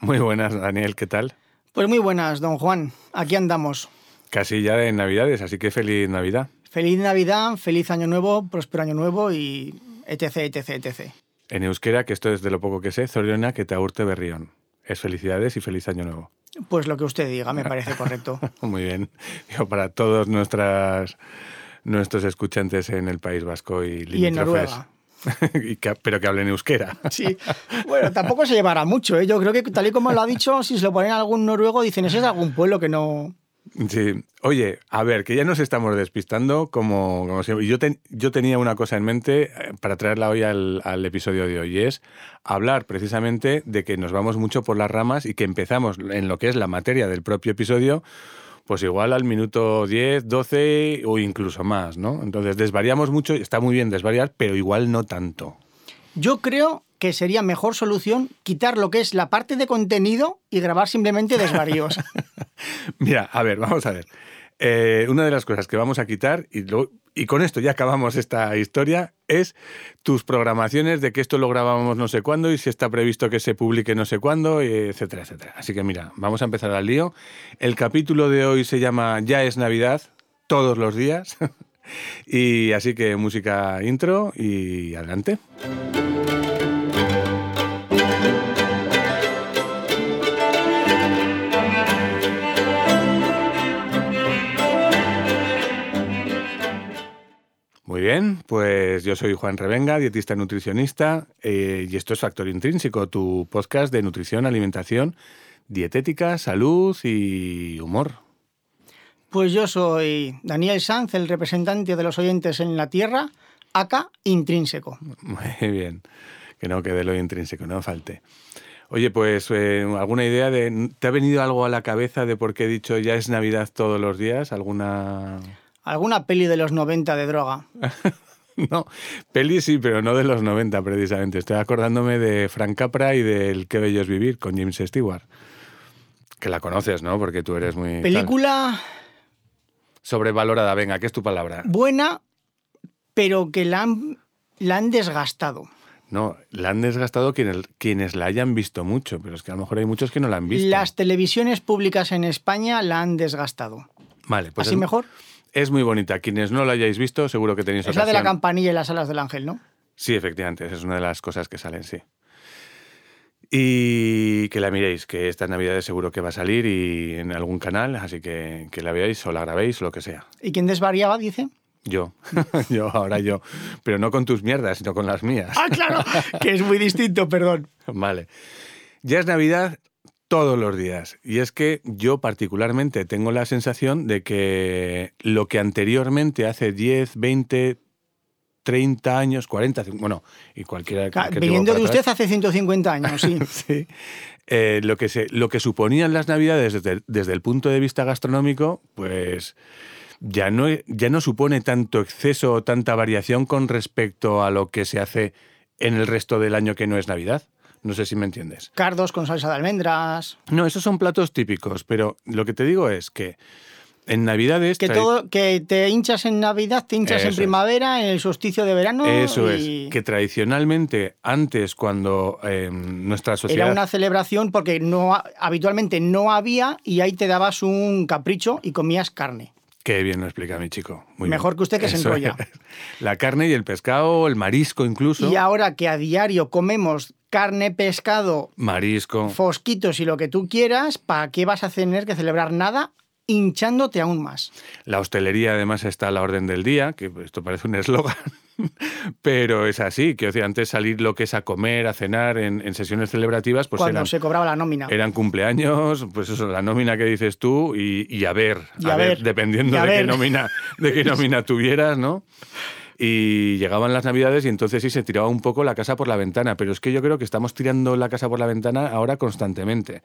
Muy buenas, Daniel, ¿qué tal? Pues muy buenas, don Juan. Aquí andamos. Casi ya de Navidades, así que feliz Navidad. Feliz Navidad, feliz Año Nuevo, próspero Año Nuevo y etc, etc, etc. En euskera, que esto es de lo poco que sé, Zoriona que te aurte berrión. Es felicidades y feliz Año Nuevo. Pues lo que usted diga, me parece correcto. Muy bien. Digo, para todos nuestras, nuestros escuchantes en el País Vasco y Y en Noruega. Y que- pero que hablen euskera. Sí. Bueno, tampoco se llevará mucho, ¿eh? Yo creo que tal y como lo ha dicho, si se lo ponen a algún noruego, dicen, ese es algún pueblo que no... Sí. Oye, a ver, que ya nos estamos despistando como, como siempre. Yo, ten- yo tenía una cosa en mente eh, para traerla hoy al, al episodio de hoy, y es hablar precisamente de que nos vamos mucho por las ramas y que empezamos en lo que es la materia del propio episodio, pues igual al minuto 10, 12 o incluso más, ¿no? Entonces desvariamos mucho, está muy bien desvariar, pero igual no tanto. Yo creo que sería mejor solución quitar lo que es la parte de contenido y grabar simplemente desvaríos. Mira, a ver, vamos a ver. Eh, una de las cosas que vamos a quitar, y, lo- y con esto ya acabamos esta historia, es tus programaciones de que esto lo grabamos no sé cuándo y si está previsto que se publique no sé cuándo, etcétera, etcétera. Así que mira, vamos a empezar al lío. El capítulo de hoy se llama Ya es Navidad, todos los días. y así que música intro y adelante. Muy bien, pues yo soy Juan Revenga, dietista nutricionista, eh, y esto es Factor Intrínseco, tu podcast de nutrición, alimentación, dietética, salud y humor. Pues yo soy Daniel Sanz, el representante de los oyentes en la Tierra, acá intrínseco. Muy bien, que no quede lo intrínseco, no falte. Oye, pues eh, alguna idea de... ¿Te ha venido algo a la cabeza de por qué he dicho ya es Navidad todos los días? ¿Alguna...? Alguna peli de los 90 de droga. No, peli sí, pero no de los 90 precisamente. Estoy acordándome de Frank Capra y del Qué bello es vivir con James Stewart. Que la conoces, ¿no? Porque tú eres muy... Película Sobrevalorada, venga, ¿qué es tu palabra? buena, pero que la han, la han desgastado. No, la han desgastado quienes, quienes la hayan visto mucho, pero es que a lo mejor hay muchos que no la han visto. Las televisiones públicas en España la han desgastado. Vale, pues ¿Así es, mejor? Es muy bonita. Quienes no la hayáis visto, seguro que tenéis Es la de la campanilla y las alas del ángel, ¿no? Sí, efectivamente, esa es una de las cosas que salen, sí. Y que la miréis, que estas navidades seguro que va a salir y en algún canal, así que que la veáis o la grabéis o lo que sea. ¿Y quién desvariaba, dice? Yo, yo, ahora yo. Pero no con tus mierdas, sino con las mías. Ah, claro, que es muy distinto, perdón. Vale. Ya es Navidad todos los días. Y es que yo particularmente tengo la sensación de que lo que anteriormente, hace 10, 20, 30 años, 40, bueno, y cualquiera que Viniendo de usted hace 150 años, sí. Sí. Eh, lo, que se, lo que suponían las navidades desde, desde el punto de vista gastronómico, pues ya no, ya no supone tanto exceso o tanta variación con respecto a lo que se hace en el resto del año que no es Navidad. No sé si me entiendes. Cardos con salsa de almendras. No, esos son platos típicos, pero lo que te digo es que en Navidades... Que, todo, que te hinchas en Navidad, te hinchas Eso en es. primavera, en el solsticio de verano. Eso y es, que tradicionalmente antes cuando eh, nuestra sociedad... Era una celebración porque no, ha- habitualmente no había y ahí te dabas un capricho y comías carne. Qué bien lo explica mi chico. Muy Mejor bien. que usted que se enrolla. es. La carne y el pescado, el marisco incluso. Y ahora que a diario comemos carne, pescado, Marisco. fosquitos y lo que tú quieras, ¿para qué vas a tener que celebrar nada hinchándote aún más? La hostelería además está a la orden del día, que esto parece un eslogan, pero es así, que o sea, antes salir lo que es a comer, a cenar en, en sesiones celebrativas, pues cuando eran, se cobraba la nómina. eran cumpleaños, pues eso, la nómina que dices tú y, y a ver, Y a, a ver, ver, dependiendo de qué, nómina, de qué nómina tuvieras, ¿no? Y llegaban las navidades y entonces sí se tiraba un poco la casa por la ventana, pero es que yo creo que estamos tirando la casa por la ventana ahora constantemente.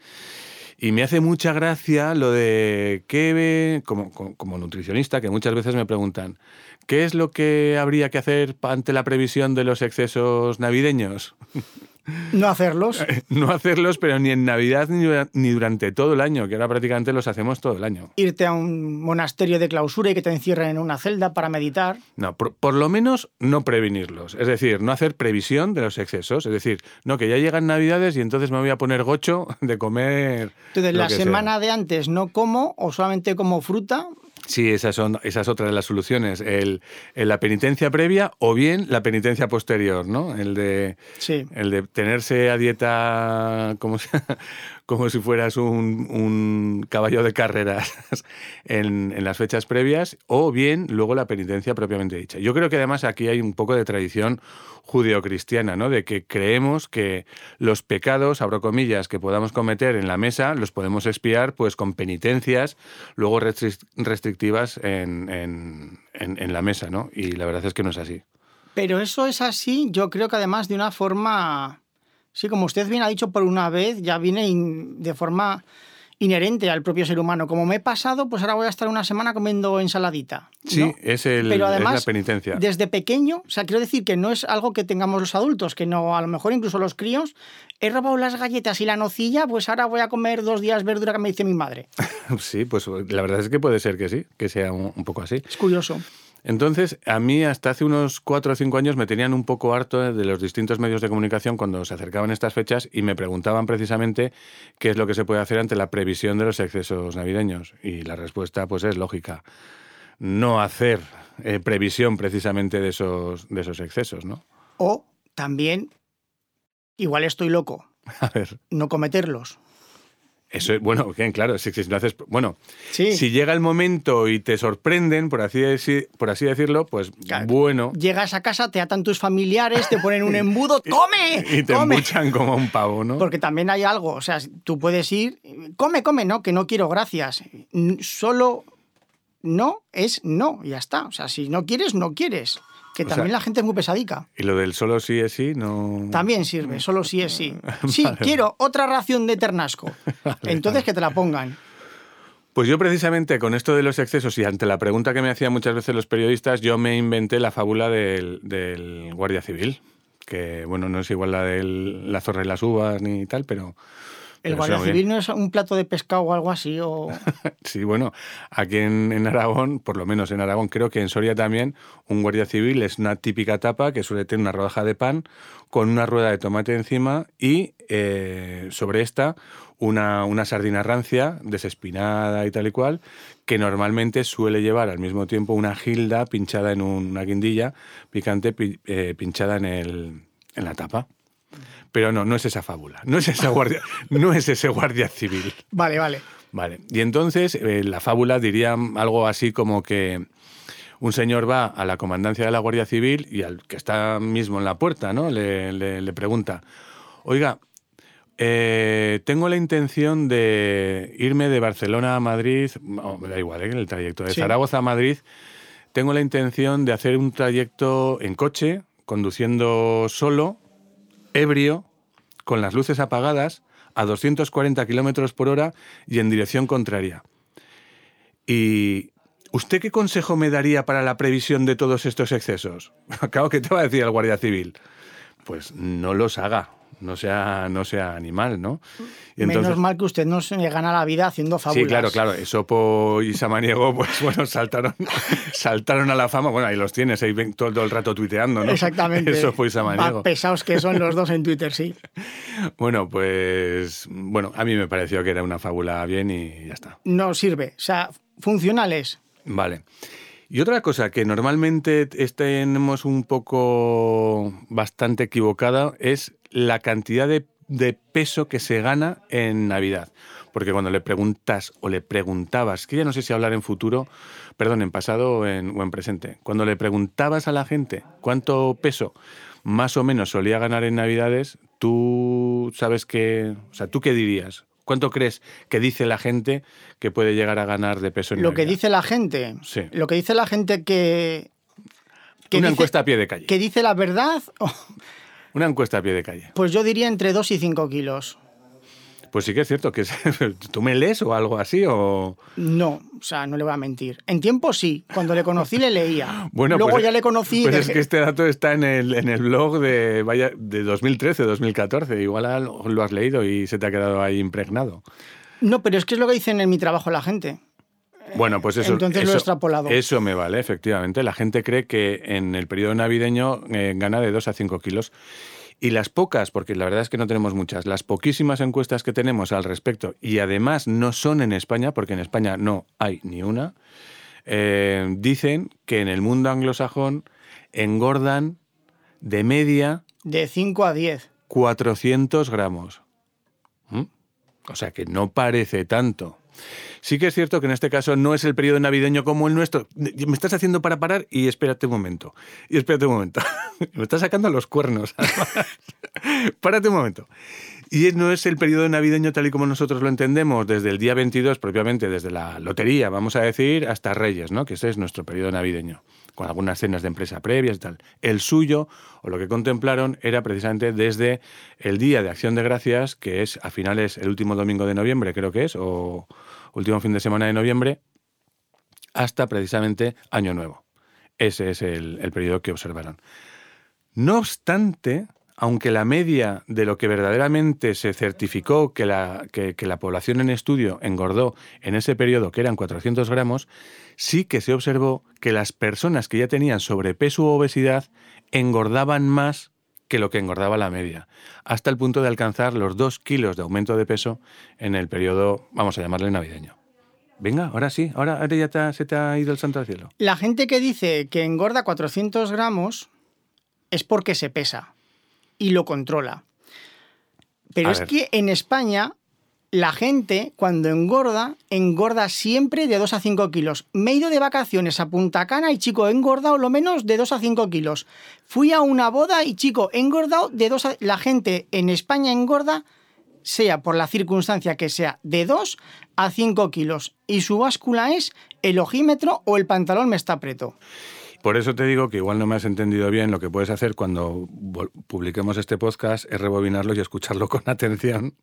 Y me hace mucha gracia lo de qué ve, como, como, nutricionista, que muchas veces me preguntan, ¿qué es lo que habría que hacer ante la previsión de los excesos navideños? No hacerlos. no hacerlos, pero ni en Navidad ni, dura- ni durante todo el año, que ahora prácticamente los hacemos todo el año. Irte a un monasterio de clausura y que te encierren en una celda para meditar. No, por, por lo menos no prevenirlos. Es decir, no hacer previsión de los excesos. Es decir, no, que ya llegan Navidades y entonces me voy a poner gocho de comer. Entonces, la sea. semana de antes no como o solamente como fruta. Sí, esa, son, esa es otra de las soluciones. El, el- la penitencia previa o bien la penitencia posterior, ¿no? El de, Sí. el de tenerse a dieta como si, como si fueras un, un caballo de carreras en, en las fechas previas o bien luego la penitencia propiamente dicha. Yo creo que además aquí hay un poco de tradición judeocristiana, ¿no? De que creemos que los pecados, abro comillas, que podamos cometer en la mesa, los podemos espiar pues con penitencias luego restri- restrictivas en- en- en la mesa, ¿no? Y la verdad es que no es así. Pero eso es así, yo creo que además de una forma, sí, como usted bien ha dicho por una vez, ya viene in- de forma inherente al propio ser humano. Como me he pasado, pues ahora voy a estar una semana comiendo ensaladita. Sí, es, el, Pero es además, la penitencia. desde pequeño, o sea, quiero decir que no es algo que tengamos los adultos, que no, a lo mejor incluso los críos, he robado las galletas y la nocilla, pues ahora voy a comer dos días verdura que me dice mi madre. Sí, pues la verdad es que puede ser que sí, que sea un, un poco así. Es curioso. Entonces, a mí hasta hace unos cuatro o cinco años me tenían un poco harto de los distintos medios de comunicación cuando se acercaban estas fechas y me preguntaban precisamente qué es lo que se puede hacer ante la previsión de los excesos navideños. Y la respuesta, pues, es lógica. No hacer eh, previsión precisamente de esos, de esos excesos, ¿no? O también, igual estoy loco, A ver, no cometerlos. Eso es, bueno, bien, claro, si, si lo haces, bueno, Sí. si llega el momento y te sorprenden, por así, por así decirlo, pues Claro. bueno, Llegas a casa, te atan tus familiares, te ponen un embudo, ¡come! y te ¡Come! embuchan como un pavo, ¿no? Porque también hay algo, o sea, tú puedes ir, come, come, no, que no quiero, gracias. Solo no es no, y ya está. O sea, si no quieres, no quieres. Que O también sea- la gente es muy pesadica. Y lo del solo sí es sí, no. También sirve, solo sí es sí. Sí, quiero otra ración de ternasco. Entonces que te la pongan. Pues yo precisamente con esto de los excesos y ante la pregunta que me hacían muchas veces los periodistas, yo me inventé la fábula del, del guardia civil, que bueno, no es igual la de la zorra y las uvas ni tal, pero... El guardia civil no es un plato de pescado o algo así, o... Sí, bueno, aquí en, en Aragón, por lo menos en Aragón, creo que en Soria también, un guardia civil es una típica tapa que suele tener una rodaja de pan con una rueda de tomate encima y eh, sobre esta una, una sardina rancia, desespinada y tal y cual, que normalmente suele llevar al mismo tiempo una gilda pinchada en un- una guindilla picante pi- eh, pinchada en, el, en la tapa. Pero no, no es esa fábula, no es, esa guardia, no es ese guardia civil. Vale, vale. Vale. Y entonces eh, la fábula diría algo así como que un señor va a la comandancia de la Guardia Civil y al que está mismo en la puerta, ¿no? Le, le- le pregunta, oiga, eh, tengo la intención de irme de Barcelona a Madrid, me da igual, ¿eh? el trayecto, de Sí. Zaragoza a Madrid, tengo la intención de hacer un trayecto en coche, conduciendo solo, ebrio, con las luces apagadas, a 240 kilómetros por hora y en dirección contraria. ¿Y usted qué consejo me daría para la previsión de todos estos excesos? Acabo que te va a decir el Guardia Civil. Pues no los haga, no sea, no sea animal, ¿no? Y Menos mal que usted no se gana la vida haciendo fábulas. Sí, claro, claro. Esopo y Samaniego, pues bueno, saltaron, saltaron a la fama. Bueno, ahí los tienes, ahí ven todo, el rato tuiteando, ¿no? Exactamente. Esopo y Samaniego. pesados que son los dos en Twitter, sí. Bueno, pues bueno, a mí me pareció que era una fábula bien y ya está. No sirve. O sea, funcionales. Vale. Y otra cosa que normalmente tenemos un poco bastante equivocada es la cantidad de, de peso que se gana en Navidad. Porque cuando le preguntas o le preguntabas, que ya no sé si hablar en futuro, perdón, en pasado o en, o en presente, cuando le preguntabas a la gente cuánto peso más o menos solía ganar en Navidades, tú sabes que, o sea, ¿tú qué dirías? ¿Cuánto crees que dice la gente que puede llegar a ganar de peso en Lo que dice la gente. Sí. Lo que dice la gente que. que Una dice- encuesta a pie de calle. Que dice la verdad, oh, Una encuesta a pie de calle. pues yo diría entre 2 y 5 kilos. Pues sí que es cierto que tú me lees o algo así o... No, o sea, no le voy a mentir. En tiempo sí, cuando le conocí le leía. Bueno, Luego pues, ya le conocí... Pues es que este dato está en el, en el blog de, vaya, de 2013, 2014. Igual lo has leído y se te ha quedado ahí impregnado. No, pero es que es lo que dicen en mi trabajo la gente. Bueno, pues eso, Entonces eso, lo he extrapolado. Eso me vale, efectivamente. La gente cree que en el periodo navideño eh, gana de 2 a 5 kilos. Y las pocas, porque la verdad es que no tenemos muchas, las poquísimas encuestas que tenemos al respecto, y además no son en España, porque en España no hay ni una, eh, dicen que en el mundo anglosajón engordan de media... De 5 a 10. 400 gramos. ¿Mm? O sea que no parece tanto. Sí que es cierto que en este caso no es el periodo navideño como el nuestro. Me estás haciendo para parar y espérate un momento. Y espérate un momento. Me estás sacando los cuernos. Párate un momento. Y no es el periodo navideño tal y como nosotros lo entendemos, desde el día 22, propiamente desde la lotería, vamos a decir, hasta Reyes, ¿no? que ese es nuestro periodo navideño, con algunas cenas de empresa previas y tal. El suyo, o lo que contemplaron, era precisamente desde el Día de Acción de Gracias, que es a finales, el último domingo de noviembre, creo que es, o último fin de semana de noviembre, hasta precisamente Año Nuevo. Ese es el, el periodo que observaron. No obstante, aunque la media de lo que verdaderamente se certificó que la, que, la, población en estudio engordó en ese periodo, que eran 400 gramos, sí que se observó que las personas que ya tenían sobrepeso u obesidad engordaban más que lo que engordaba la media, hasta el punto de alcanzar los 2 kilos de aumento de peso en el periodo, vamos a llamarle navideño. Venga, ahora sí, ahora, ahora ya se te ha ido el santo al cielo. La gente que dice que engorda 400 gramos es porque se pesa y lo controla. Pero A es ver. que en España la gente cuando engorda, engorda siempre de 2 a 5 kilos. Me he ido de vacaciones a Punta Cana y chico, he engordado lo menos de 2 a 5 kilos. Fui a una boda y chico, he engordado de 2 a... La gente en España engorda, sea por la circunstancia que sea, de 2 a 5 kilos. Y su báscula es el ojímetro o el pantalón me está preto. Por eso te digo que igual no me has entendido bien. Lo que puedes hacer cuando publiquemos este podcast es rebobinarlo y escucharlo con atención.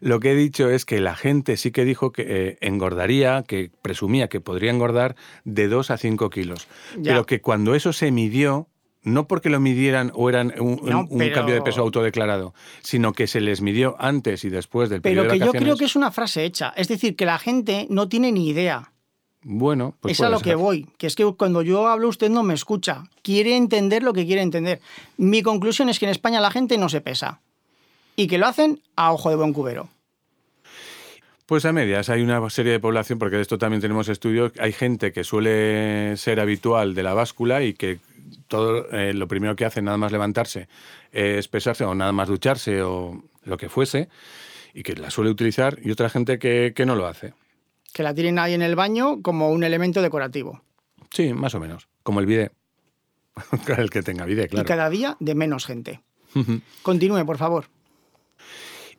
Lo que he dicho es que la gente sí que dijo que eh, engordaría, que presumía que podría engordar de 2 a 5 kilos. Ya. Pero que cuando eso se midió, no porque lo midieran o eran un, No, un pero- cambio de peso autodeclarado, sino que se les midió antes y después del Pero periodo que de yo creo que es una frase hecha. Es decir, que la gente no tiene ni idea. Bueno, pues es a lo que voy. Que es que cuando yo hablo usted no me escucha. Quiere entender lo que quiere entender. Mi conclusión es que en España la gente no se pesa. Y que lo hacen a ojo de buen cubero. Pues a medias, hay una serie de población, porque de esto también tenemos estudios, hay gente que suele ser habitual de la báscula y que todo eh, lo primero que hace nada más levantarse es pesarse o nada más ducharse o lo que fuese y que la suele utilizar y otra gente que, que no lo hace. Que la tienen ahí en el baño como un elemento decorativo. Sí, más o menos, como el bide. el que tenga bide, Y claro. cada día de menos gente. Continúe, por favor.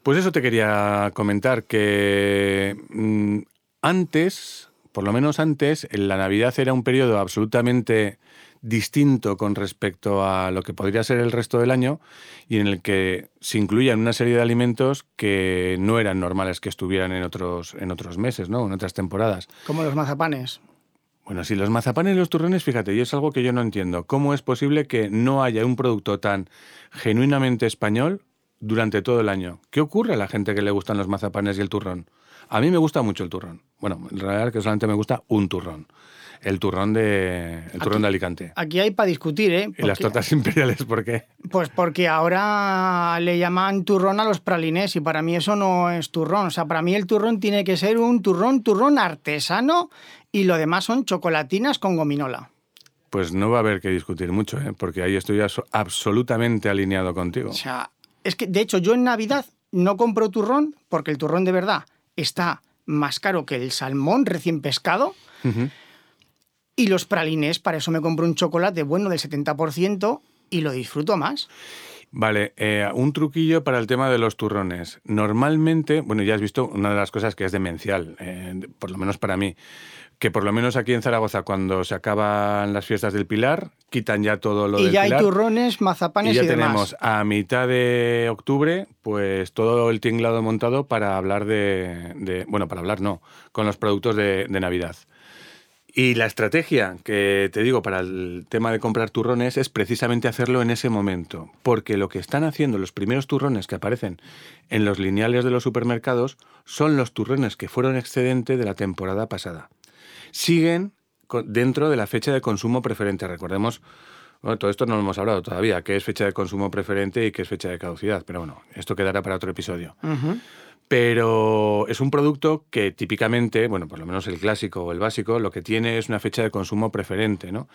Pues eso te quería comentar, que mm, antes, por lo menos antes, en la Navidad era un periodo absolutamente distinto con respecto a lo que podría ser el resto del año y en el que se incluían una serie de alimentos que no eran normales que estuvieran en otros, en otros meses, ¿no? en otras temporadas. Como los mazapanes. Bueno, si los mazapanes y los turrones, fíjate, y es algo que yo no entiendo. ¿Cómo es posible que no haya un producto tan genuinamente español durante todo el año? ¿Qué ocurre a la gente que le gustan los mazapanes y el turrón? A mí me gusta mucho el turrón. Bueno, en realidad que solamente me gusta un turrón. El turrón de, el turrón de Alicante. Aquí hay para discutir, ¿eh? Y las tortas imperiales, ¿por qué? Pues porque ahora le llaman turrón a los pralinés y para mí eso no es turrón. O sea, para mí el turrón tiene que ser un turrón, turrón artesano y lo demás son chocolatinas con gominola. Pues no va a haber que discutir mucho, ¿eh? porque ahí estoy absolutamente alineado contigo. O sea, es que de hecho yo en Navidad no compro turrón porque el turrón de verdad está más caro que el salmón recién pescado. Y los pralinés, para eso me compro un chocolate bueno del 70% y lo disfruto más. Vale, eh, un truquillo para el tema de los turrones. Normalmente, bueno, ya has visto una de las cosas que es demencial, eh, por lo menos para mí, que por lo menos aquí en Zaragoza, cuando se acaban las fiestas del Pilar, quitan ya todo lo y del ya Pilar. hay turrones, mazapanes y y, ya tenemos demás. a mitad de octubre, pues todo el tinglado montado para hablar de, de- bueno, para hablar no, con los productos de, de Navidad. Y la estrategia que te digo para el tema de comprar turrones es precisamente hacerlo en ese momento, porque lo que están haciendo los primeros turrones que aparecen en los lineales de los supermercados son los turrones que fueron excedente de la temporada pasada. Siguen dentro de la fecha de consumo preferente. Recordemos, todo esto no lo hemos hablado todavía, qué es fecha de consumo preferente y qué es fecha de caducidad, pero bueno, esto quedará para otro episodio. Pero es un producto que típicamente, bueno, por lo menos el clásico o el básico, lo que tiene es una fecha de consumo preferente, ¿no?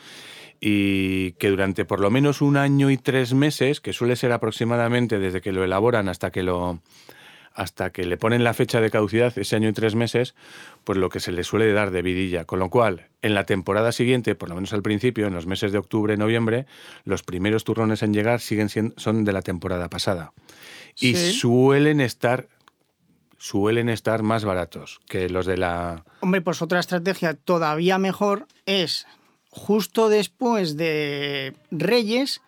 Y que durante por lo menos un año y tres meses, que suele ser aproximadamente desde que lo elaboran hasta que lo hasta que le ponen la fecha de caducidad, ese año y tres meses, pues lo que se le suele dar de vidilla. Con lo cual, en la temporada siguiente, por lo menos al principio, en los meses de octubre, noviembre, los primeros turrones en llegar siguen siendo, son de la temporada pasada. Y Sí. suelen estar suelen estar más baratos que los de la... Hombre, pues otra estrategia todavía mejor es justo después de Reyes,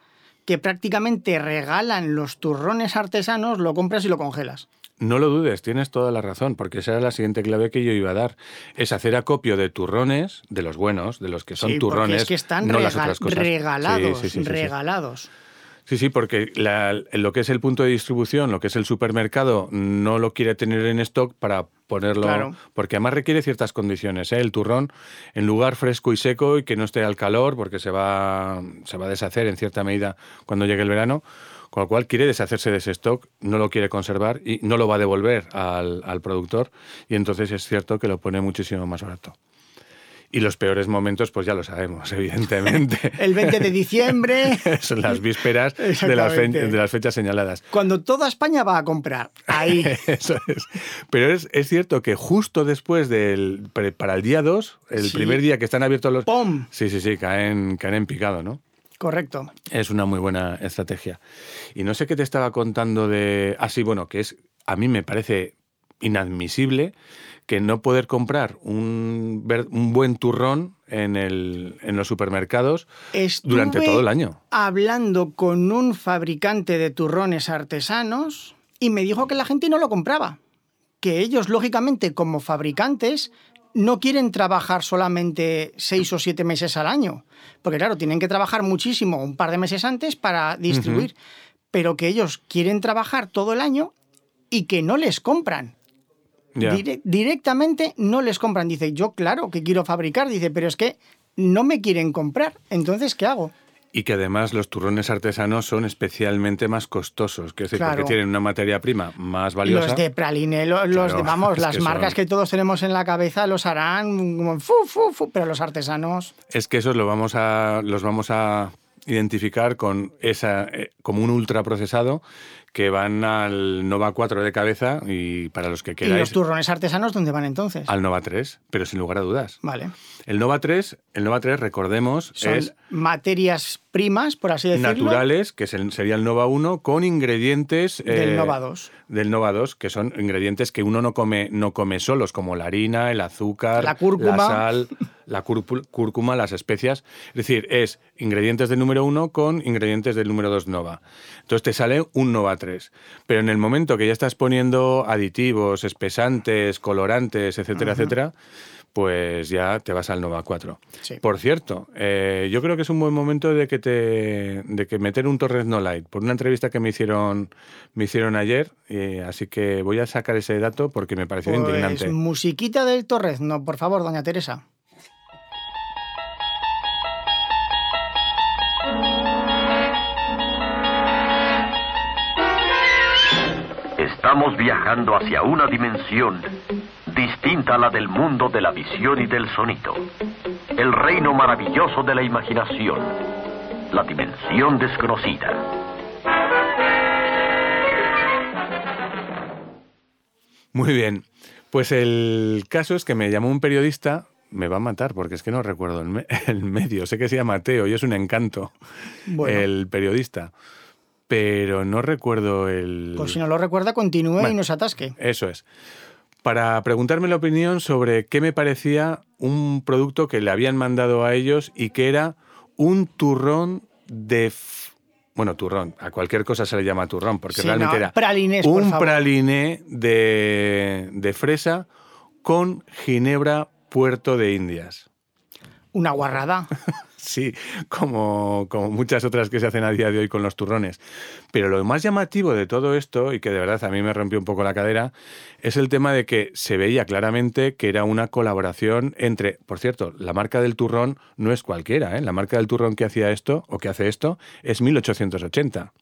que prácticamente regalan los turrones artesanos, lo compras y lo congelas. No lo dudes, tienes toda la razón, porque esa era la siguiente clave que yo iba a dar. Es hacer acopio de turrones, de los buenos, de los que son Sí, turrones, es que están no las otras cosas. regalados, sí, sí. regalados. Sí, sí, porque la- lo que es el punto de distribución, lo que es el supermercado, no lo quiere tener en stock para ponerlo, Claro. porque además requiere ciertas condiciones. ¿eh? El turrón, en lugar fresco y seco y que no esté al calor, porque se va, se va a deshacer en cierta medida cuando llegue el verano, con lo cual quiere deshacerse de ese stock, no lo quiere conservar y no lo va a devolver al, al productor, y entonces es cierto que lo pone muchísimo más barato. Y los peores momentos, pues ya lo sabemos, evidentemente. El 20 de diciembre, Son las vísperas de las, de fechas señaladas. cuando toda España va a comprar. Ahí. Eso es. Pero es, es cierto que justo después del. para el día 2, el Sí. primer día que están abiertos los. ¡Pum! Sí, sí, sí, caen, caen en picado, ¿no? Correcto. Es una muy buena estrategia. Y no sé qué te estaba contando de. Ah, sí, bueno, que es. A mí me parece inadmisible que no poder comprar un, un buen turrón en, el, en los supermercados durante todo el año. Hablando con un fabricante de turrones artesanos y me dijo que la gente no lo compraba. Que ellos, lógicamente, como fabricantes, no quieren trabajar solamente seis o siete meses al año. Porque, claro, tienen que trabajar muchísimo un par de meses antes para distribuir. Pero que ellos quieren trabajar todo el año y que no les compran. Directamente no les compran. Dice, yo claro que quiero fabricar. Dice, pero es que no me quieren comprar. Entonces, ¿qué hago? Y que además los turrones artesanos son especialmente más costosos, que decir, Claro. porque tienen una materia prima más valiosa. Los de Praline, lo- los, Claro, de, vamos, es las que marcas son- que todos tenemos en la cabeza los harán como fu, fu, fu, pero los artesanos. Es que esos lo vamos a, los vamos a identificar con esa, eh, como un ultraprocesado que van al Nova 4 de cabeza y para los que ¿Y los queráis turrones artesanos dónde van entonces? al Nova 3, pero sin lugar a dudas. Vale. El Nova 3, el Nova 3 recordemos, Son es materias primas, por así decirlo, naturales, que sería el Nova 1, con ingredientes... del eh, Nova 2. Del Nova 2, que son ingredientes que uno no come, no come solos, como la harina, el azúcar, La cúrcuma. la sal, la cúrcuma, las especias. Es decir, es ingredientes del número 1 con ingredientes del número 2 Nova. Entonces te sale un Nova 3. Pero en el momento que ya estás poniendo aditivos, espesantes, colorantes, etcétera, etcétera, pues ya te vas al Nova 4. Sí. Por cierto, eh, yo creo que es un buen momento de que te de que meter un Torres No Light por una entrevista que me hicieron me hicieron ayer, eh, así que voy a sacar ese dato porque me pareció Pues, indignante. musiquita del Torres, no, por favor, doña Teresa. Estamos viajando hacia una dimensión distinta a la del mundo de la visión y del sonido. El reino maravilloso de la imaginación. La dimensión desconocida. Muy bien. Pues el caso es que me llamó un periodista, me va a matar porque es que no recuerdo el, me- el medio, sé que se llama Mateo y es un encanto Bueno. el periodista. pero no recuerdo el... Pues si no lo recuerda, continúe y Bueno. no se atasque. Eso es. Para preguntarme la opinión sobre qué me parecía un producto que le habían mandado a ellos y que era un turrón de... Bueno, turrón, a cualquier cosa se le llama turrón, porque Sí, realmente no, era pralinés, por un favor. praliné de, de fresa con ginebra Puerto de Indias. Una guarrada. Sí, como, como muchas otras que se hacen a día de hoy con los turrones. Pero lo más llamativo de todo esto, y que de verdad a mí me rompió un poco la cadera, es el tema de que se veía claramente que era una colaboración entre, por cierto, la marca del turrón no es cualquiera, ¿eh? la marca del turrón que hacía esto o que hace esto es 1880.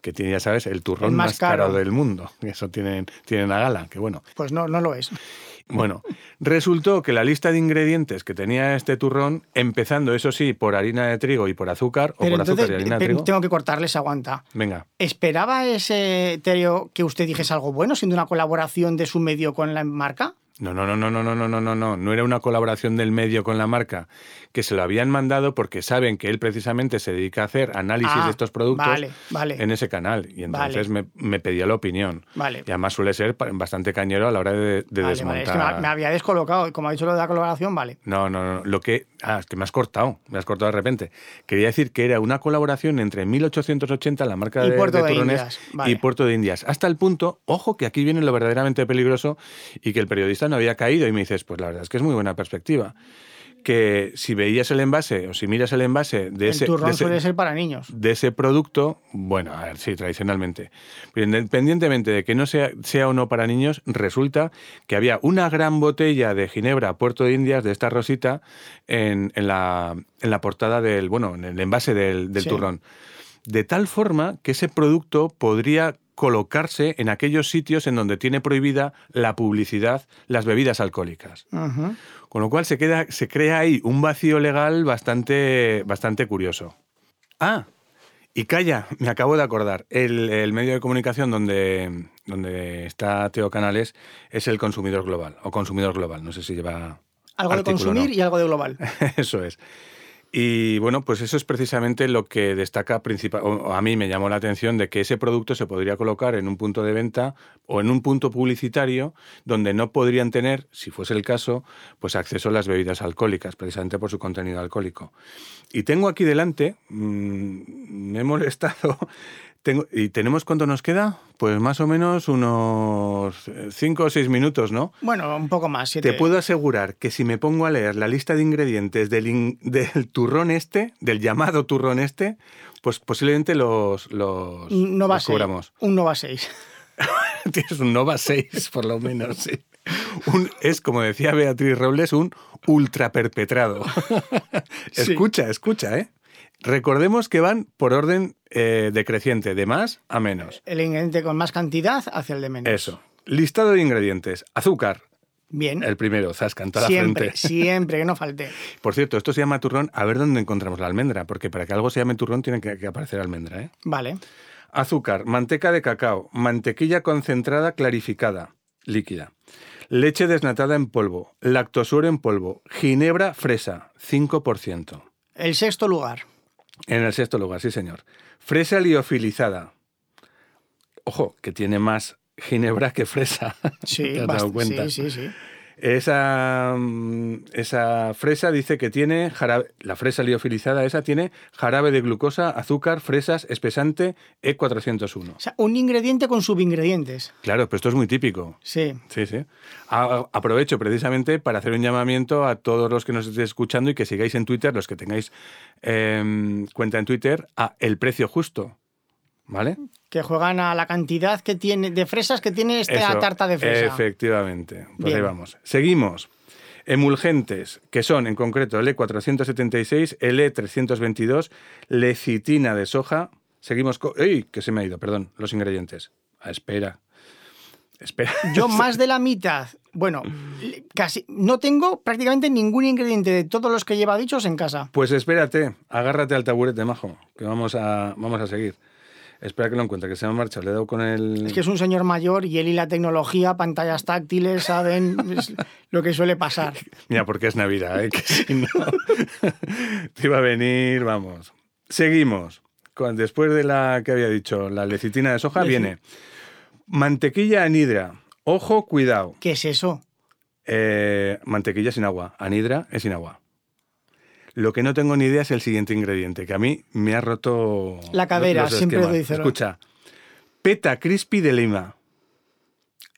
Que tiene, ya sabes, el turrón El más más, caro. caro. del mundo. Eso tienen, tienen a gala, que bueno. Pues no, no lo es. Bueno, resultó que la lista de ingredientes que tenía este turrón, empezando, eso sí, por harina de trigo y por azúcar, o por azúcar y harina de trigo. tengo que cortarles aguanta. Venga, ¿Esperaba ese Terio que usted dijese algo bueno, siendo una colaboración de su medio con la marca? No, no, no, no, no, no, no, no, no, no, no era una colaboración del medio con la marca, que se lo habían mandado porque saben que él precisamente se dedica a hacer análisis Ah, de estos productos vale, vale. en ese canal. Y entonces Vale. me, me pedía la opinión. Vale. Y además suele ser bastante cañero a la hora de, de desmontar. vale, es que me, me había descolocado. Como ha dicho lo de la colaboración, vale. No, no, no. Lo que. Ah, es que me has cortado. Me has cortado de repente. Quería decir que era una colaboración entre 1880, la marca Y de, Puerto de turrones, Indias, vale. y Puerto de Indias. Hasta el punto, ojo, que aquí viene lo verdaderamente peligroso y que el periodista no había caído. Y me dices, pues la verdad es que es muy buena perspectiva. Que si veías el envase o si miras el envase de El ese. turrón de ese- suele ser para niños. de ese producto, bueno, a ver, sí, tradicionalmente. Pero independientemente de que no sea, sea o no para niños, resulta que había una gran botella de Ginebra Puerto de Indias, de esta rosita, en, en la, en la portada del, bueno, en el envase del, del Sí. turrón. De tal forma que ese producto podría colocarse en aquellos sitios en donde tiene prohibida la publicidad, las bebidas alcohólicas. Con lo cual se, queda, se crea ahí un vacío legal bastante, bastante curioso. Ah, y calla, me acabo de acordar. El, el medio de comunicación donde, donde está Teo Canales es el consumidor global, o consumidor global, no sé si lleva... Algo de no. consumir y algo de global. Eso es. Y bueno, pues eso es precisamente lo que destaca principal, a mí me llamó la atención de que ese producto se podría colocar en un punto de venta o en un punto publicitario donde no podrían tener, si fuese el caso, pues acceso a las bebidas alcohólicas, precisamente por su contenido alcohólico. Y tengo aquí delante, mm, me he molestado, tengo, ¿y tenemos cuánto nos queda? Pues más o menos unos 5 o 6 minutos, ¿no? Bueno, un poco más. siete. Te puedo asegurar que si me pongo a leer la lista de ingredientes del, in- del turrón este, del llamado turrón este, pues posiblemente los, los, Un Nova los 6. cubramos. Un Nova 6. Tienes un Nova 6, por lo menos, sí. Un- es, como decía Beatriz Robles, un ultra perpetrado. Sí. escucha, escucha, ¿eh? Recordemos que van por orden eh, decreciente, de más a menos. El ingrediente con más cantidad hacia el de menos. Eso. Listado de ingredientes. Azúcar, Bien. el primero, zasca en toda la siempre, frente. siempre, que no falte. Por cierto, esto se llama turrón. A ver dónde encontramos la almendra, porque para que algo se llame turrón tiene que, que aparecer almendra. ¿eh? Vale. Azúcar, manteca de cacao, mantequilla concentrada clarificada, líquida, leche desnatada en polvo, lactosuro en polvo, ginebra fresa, 5%. El sexto lugar. En el sexto lugar, sí señor. Fresa liofilizada. Ojo, que tiene más ginebra que fresa. Sí, ¿Te has dado bast- cuenta? sí, sí, sí. Esa, esa fresa dice que tiene jarabe, la fresa liofilizada esa tiene jarabe de glucosa, azúcar, fresas, espesante E E401. O sea, un ingrediente con subingredientes. Claro, pero esto es muy típico. Sí. Sí, sí. A- aprovecho precisamente para hacer un llamamiento a todos los que nos estéis escuchando y que sigáis en Twitter, los que tengáis em, cuenta en Twitter, a El Precio Justo. ¿Vale? Que juegan a la cantidad que tiene de fresas que tiene esta Eso, tarta de fresa. Efectivamente. Pues Bien. ahí vamos. Seguimos. Emulgentes, que son en concreto el E476, el E322, lecitina de soja. Seguimos con... ¡Ey! Que se me ha ido, perdón, los ingredientes. Ah, espera. Espera. Yo más de la mitad, bueno, casi no tengo prácticamente ningún ingrediente de todos los que lleva dichos en casa. Pues espérate, agárrate al taburete, majo, que vamos a, vamos a seguir. Espera que lo encuentre, que se me ha marchado. Le he dado con el... Es que es un señor mayor y él y la tecnología, pantallas táctiles, saben lo que suele pasar. Mira, porque es Navidad, ¿eh? que si no... te iba a venir, vamos. Seguimos. después de la que había dicho, la lecitina de soja, viene mantequilla anhidra. Ojo, cuidado. ¿Qué es eso? Eh, mantequilla sin agua. Anhidra es sin agua. Lo que no tengo ni idea es el siguiente ingrediente, que a mí me ha roto La cadera, los siempre lo dice. Escucha, peta crispy de lima.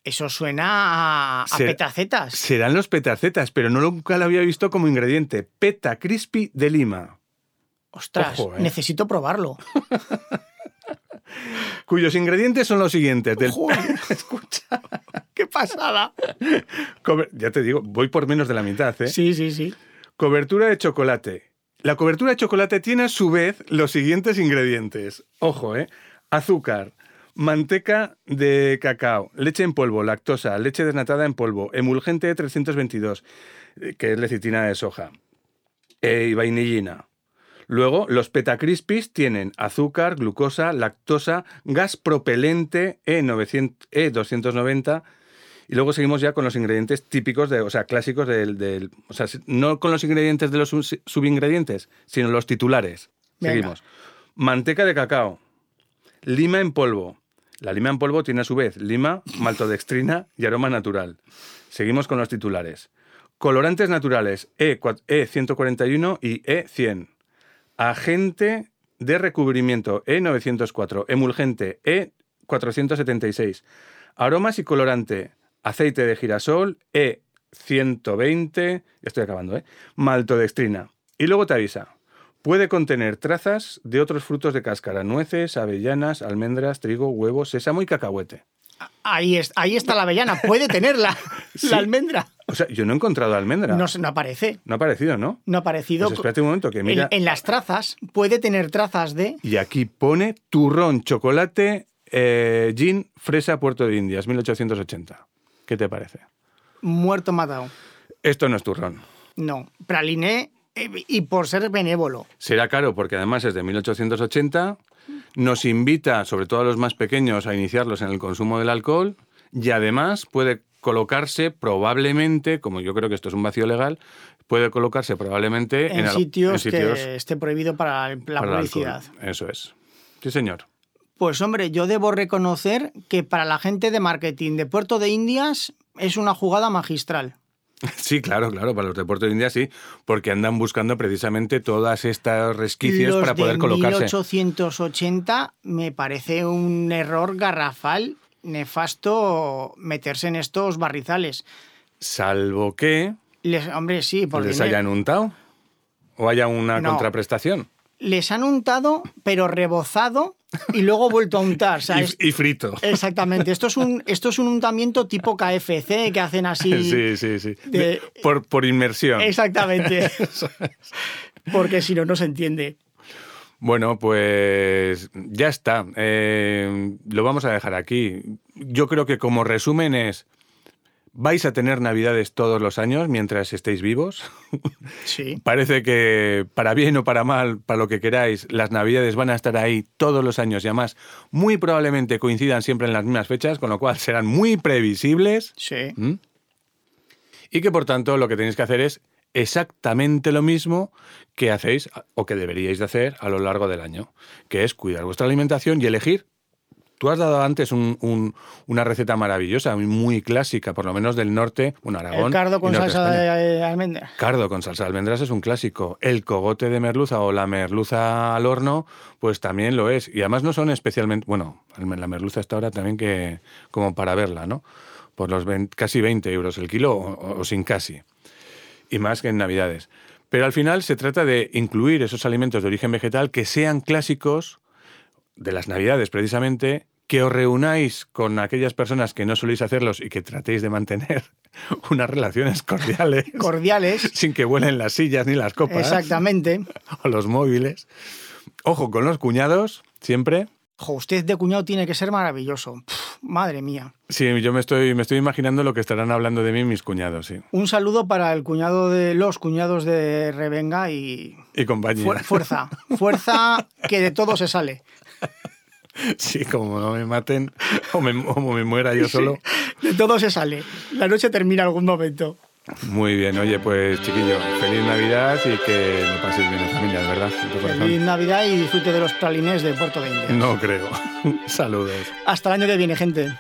Eso suena a, petacetas. Serán los petacetas, pero no nunca lo había visto como ingrediente. Peta crispy de lima, Ostras, Ojo, ¿eh? necesito probarlo. cuyos ingredientes son los siguientes. Del, escucha, qué pasada. ya te digo, voy por menos de la mitad. ¿eh? Sí, sí, sí. Cobertura de chocolate. La cobertura de chocolate tiene a su vez los siguientes ingredientes. Ojo, ¿eh? Azúcar, manteca de cacao, leche en polvo, lactosa, leche desnatada en polvo, emulgente 322, eh, que es lecitina de soja, eh, y vainillina. Luego, los petacrispis tienen azúcar, glucosa, lactosa, gas propelente E E900 E290 y luego seguimos ya con los ingredientes típicos, de, o sea, clásicos del, del- O sea, no con los ingredientes de los sub- subingredientes, sino los titulares. Venga. Seguimos. Manteca de cacao. Lima en polvo. La lima en polvo tiene a su vez lima, maltodextrina y aroma natural. Seguimos con los titulares. Colorantes naturales E, cua- E141 y E100. Agente de recubrimiento E904. Emulgente E E476. Aromas y colorante. Aceite de girasol E120. Ya estoy acabando, ¿eh? Maltodextrina. Y luego te avisa. Puede contener trazas de otros frutos de cáscara, nueces, avellanas, almendras, trigo, huevos, sésamo y cacahuete. Ahí, es, ahí está la avellana. Puede tenerla, Sí. la almendra. O sea, yo no he encontrado almendra. No, No, se- no aparece. ha aparecido, ¿no? No ha aparecido. Pues espérate un momento, que mira. en, en las trazas puede tener trazas de Y aquí pone turrón, chocolate, eh, gin, fresa, Puerto de Indias, 1880. ¿Qué te parece? muerto matado. Esto no es turrón. No, praliné eh, y por ser benévolo. Será caro porque además es de 1880. Nos invita, sobre todo a los más pequeños, a iniciarlos en el consumo del alcohol y además puede colocarse probablemente, como yo creo que esto es un vacío legal, puede colocarse probablemente En, sitios, en sitios que esté prohibido para la para publicidad. Eso es. Sí, señor. Pues hombre, yo debo reconocer que para la gente de marketing de Puerto de Indias es una jugada magistral. Sí, claro, claro, para los de Puerto de India sí, porque andan buscando precisamente todas estas resquicios Los para poder de colocarse. 1880 me parece un error garrafal, nefasto meterse en estos barrizales. Salvo que Les, hombre, sí, por les hayan untado o haya una No. contraprestación. Les han untado, pero rebozado y luego vuelto a untar. Y, frito. Exactamente. Esto es un, esto es un untamiento tipo KFC que hacen así. Sí, sí, sí. De- por, por inmersión. Exactamente. Porque si no, no se entiende. Bueno, pues ya está. Eh, lo vamos a dejar aquí. Yo creo que como resumen es, vais a tener navidades todos los años mientras estéis vivos. Sí. Parece que para bien o para mal, para lo que queráis, las navidades van a estar ahí todos los años y además muy probablemente coincidan siempre en las mismas fechas, con lo cual serán muy previsibles. Sí. ¿Mm? Y que por tanto lo que tenéis que hacer es exactamente lo mismo que hacéis o que deberíais de hacer a lo largo del año, que es cuidar vuestra alimentación y elegir. Tú has dado antes un- un- una receta maravillosa, muy clásica, por lo menos del norte, bueno, Aragón. El cardo con salsa de almendra. Cardo con salsa de almendras es un clásico. El cogote de merluza o la merluza al horno, pues también lo es. Y además no son especialmente. Bueno, la merluza está ahora también que como para verla, ¿no? Por los 20 casi 20 euros el kilo o, o sin casi. Y más que en Navidades. Pero al final se trata de incluir esos alimentos de origen vegetal que sean clásicos de las Navidades precisamente, que os reunáis con aquellas personas que no soléis hacerlos y que tratéis de mantener unas relaciones cordiales Cordiales. sin que vuelen las sillas ni las copas Exactamente. o los móviles. Ojo con los cuñados, siempre. Jo, usted de cuñado tiene que ser maravilloso. Madre mía. Sí, yo me estoy, me estoy imaginando lo que estarán hablando de mí mis cuñados, sí. Un saludo para el cuñado de los cuñados de Revenga y Y compañía. fu- fuerza. Fuerza que de todo se sale. Sí, como no me maten o me, o me muera yo solo. De todo se sale. La noche termina algún momento. Muy bien, oye, pues chiquillo, feliz Navidad y que lo paséis bien en familia, verdad. Feliz Navidad y disfrute de los pralinés de Puerto de India. No creo. Saludos. Hasta el año que viene, gente.